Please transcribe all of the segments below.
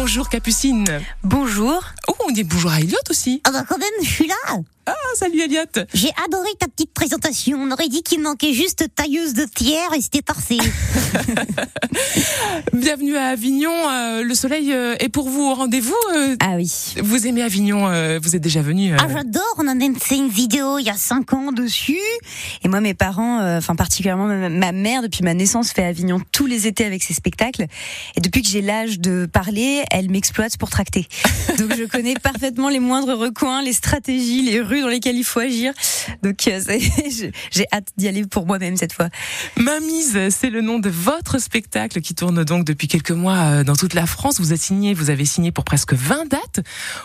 Bonjour Capucine. Bonjour. Oh, on dit bonjour à Elliot aussi. Ah bah quand même, je suis là. Ah, salut Elliot. J'ai adoré ta petite présentation. On aurait dit qu'il manquait juste tailleuse de tiers et c'était parfait. Bienvenue à Avignon. Euh, le soleil euh, est pour vous au rendez-vous. euh, Ah oui. vous aimez Avignon Vous êtes déjà venu. Ah j'adore, on a même fait une vidéo il y a 5 ans dessus. Et moi, mes parents, enfin particulièrement ma mère, depuis ma naissance, fait Avignon tous les étés avec ses spectacles. Et depuis que j'ai l'âge de parler, elle m'exploite pour tracter. Donc je connais parfaitement les moindres recoins, les stratégies, les rues dans lesquelles il faut agir. Donc euh, j'ai hâte d'y aller pour moi-même cette fois. Mamise, c'est le nom de votre spectacle qui tourne donc depuis quelques mois euh, dans toute la France. Vous êtes signé, vous avez signé pour presque 20 dates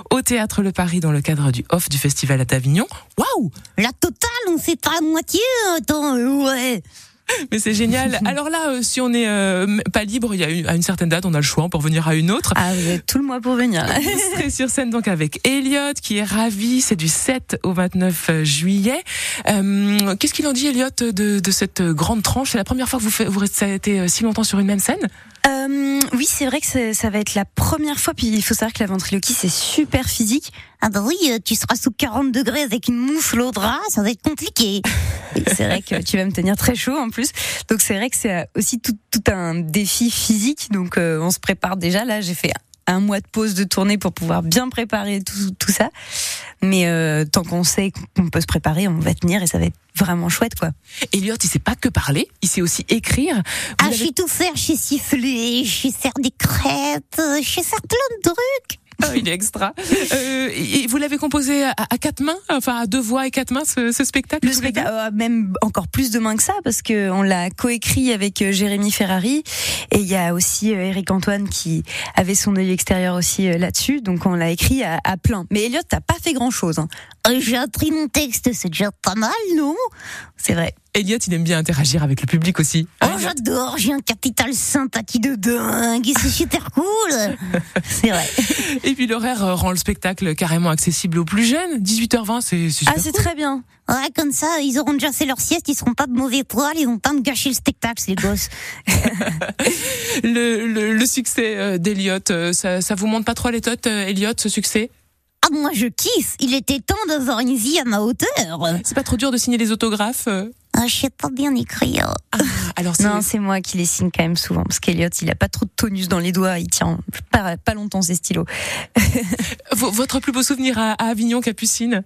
au Théâtre Le Paris dans le cadre du off du festival d'Avignon. Waouh La totale, on fait pas à moitié. Attends, euh, ouais. Mais c'est génial. Alors là, euh, si on n'est euh, pas libre, il y a une, à une certaine date, on a le choix, on peut revenir à une autre. Ah, vous avez tout le mois pour venir. Vous serez sur scène donc avec Elliot qui est ravi. C'est du 7 au 29 juillet. Euh, Qu'est-ce qu'il en dit Elliot de, de cette grande tranche? C'est la première fois que vous, faites, vous restez été euh, si longtemps sur une même scène? Euh, oui, c'est vrai que ça va être la première fois. Puis il faut savoir que la ventriloquie, c'est super physique. Ah bah oui, euh, tu seras sous 40 degrés avec une moufle au drap, ça va être compliqué. C'est vrai que tu vas me tenir très chaud en plus. Donc c'est vrai que c'est euh, aussi tout, tout un défi physique. Donc euh, on se prépare déjà. Là, j'ai fait un mois de pause de tournée pour pouvoir bien préparer tout, tout ça. Mais euh, tant qu'on sait qu'on peut se préparer, on va tenir et ça va être vraiment chouette, quoi. Elliot, il sait pas que parler, il sait aussi écrire. Vous Ah, avez- je sais tout faire, je sais siffler, je sais faire des crêpes, je sais faire plein de trucs. Ah, il est extra. Euh, et vous l'avez composé à, à quatre mains, enfin à deux voix et quatre mains, ce, ce spectacle. Le euh, même encore plus de main que ça, parce que on l'a coécrit avec euh, Jérémy Ferrari, et il y a aussi Eric Antoine qui avait son œil extérieur aussi là-dessus, donc on l'a écrit à, à plein. Mais Elliot, t'as pas fait grand-chose. Hein. Euh, J'ai appris mon texte, c'est déjà pas mal, non? C'est vrai. Elliot, il aime bien interagir avec le public aussi. Oh, j'adore, j'ai un capital sympathie de dingue, c'est super cool. c'est vrai. et puis l'horaire euh, rend le spectacle carrément accessible aux plus jeunes. 18h20, c'est c'est Ah, super c'est cool. très bien. Ouais, comme ça, ils auront déjà fait leur sieste, ils seront pas de mauvais poils, ils vont pas me gâcher le spectacle, ces gosses. Le, le, le succès euh, d'Elliot, euh, ça, ça vous monte pas trop à l'étote, euh, Elliot, ce succès? Ah, moi je kiffe, il était temps d'avoir une vie à ma hauteur. C'est pas trop dur de signer les autographes Ah, je sais pas bien écrire. Ah, Alors Non, c'est moi qui les signe quand même souvent, parce qu'Elliot, il a pas trop de tonus dans les doigts, il tient pas, pas longtemps ses stylos. Votre plus beau souvenir à, à Avignon, Capucine?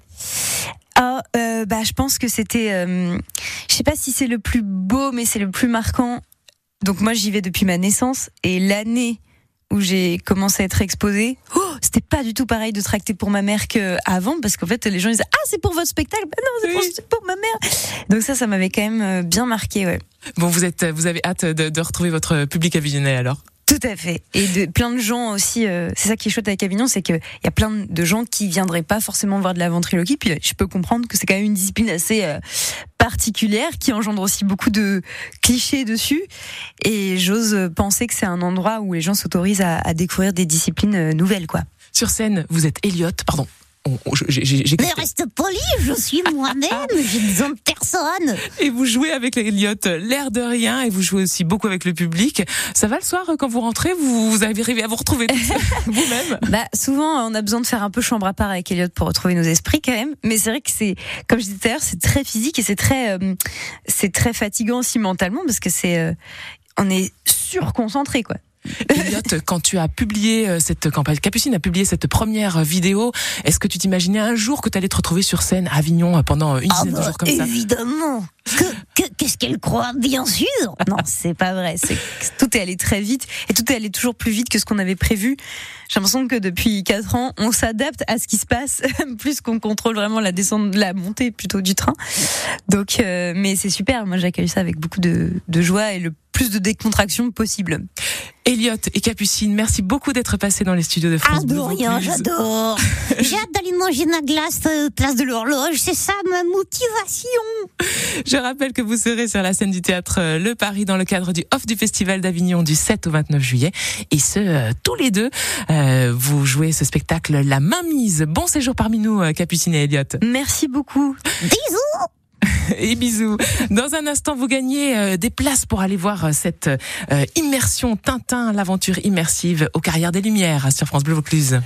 Ah, euh, bah, je pense que c'était. euh, je sais pas si c'est le plus beau, mais c'est le plus marquant. Donc moi, j'y vais depuis ma naissance et l'année où j'ai commencé à être exposée, oh, c'était pas du tout pareil de tracter pour ma mère qu'avant, parce qu'en fait, les gens disaient ah c'est pour votre spectacle, bah non c'est pour, Oui. c'est pour ma mère. Donc ça, ça m'avait quand même euh, bien marqué, ouais. Bon, vous êtes, vous avez hâte de, de retrouver votre public avignonnais alors? Tout à fait. Et de plein de gens aussi. euh, c'est ça qui est chouette avec Avignon, c'est qu'il y a plein de gens qui viendraient pas forcément voir de la ventriloquie. Puis je peux comprendre que c'est quand même une discipline assez euh, particulière qui engendre aussi beaucoup de clichés dessus. Et j'ose penser que c'est un endroit où les gens s'autorisent à, à découvrir des disciplines euh, nouvelles, quoi. Sur scène, vous êtes Elliot, pardon. Mais reste poli, je suis moi-même, j'ai besoin de personne. Et vous jouez avec Elliot, l'air de rien, et vous jouez aussi beaucoup avec le public. Ça va le soir quand vous rentrez, vous, vous arrivez à vous retrouver vous-même Bah, souvent, on a besoin de faire un peu chambre à part avec Elliot pour retrouver nos esprits quand même. Mais c'est vrai que c'est, comme je disais tout à l'heure, c'est très physique et c'est très, euh, c'est très fatigant aussi mentalement parce que c'est, euh, on est surconcentré quoi. Elliot, quand tu as publié euh, cette campagne, Capucine a publié cette première vidéo, est-ce que tu t'imaginais un jour que tu allais te retrouver sur scène à Avignon euh, pendant une Ah dizaine de jours comme ça? évidemment. Que, que- qu'est-ce qu'elle croit? Bien sûr. Non, c'est pas vrai. Tout est allé très vite et tout est allé toujours plus vite que ce qu'on avait prévu. J'ai l'impression que depuis quatre ans, on s'adapte à ce qui se passe plus qu'on contrôle vraiment la descente, la montée plutôt du train. Donc, euh, mais c'est super. Moi, j'accueille ça avec beaucoup de, de joie et le plus de décontraction possible. Elliot et Capucine, merci beaucoup d'être passés dans les studios de France Ah, de Bleu rien, j'adore. J'ai hâte d'aller manger ma glace euh, place de l'horloge. C'est ça ma motivation. Je rappelle que vous serez sur la scène du théâtre euh, Le Paris dans le cadre du Off du Festival d'Avignon du 7 au 29 juillet. Et ce, euh, tous les deux, euh, vous jouez ce spectacle La main mise. Bon séjour parmi nous, euh, Capucine et Elliot. Merci beaucoup. Bisous. Et bisous. Dans un instant, vous gagnez euh, des places pour aller voir euh, cette euh, immersion Tintin, l'aventure immersive aux carrières des Lumières sur France Bleu Vaucluse.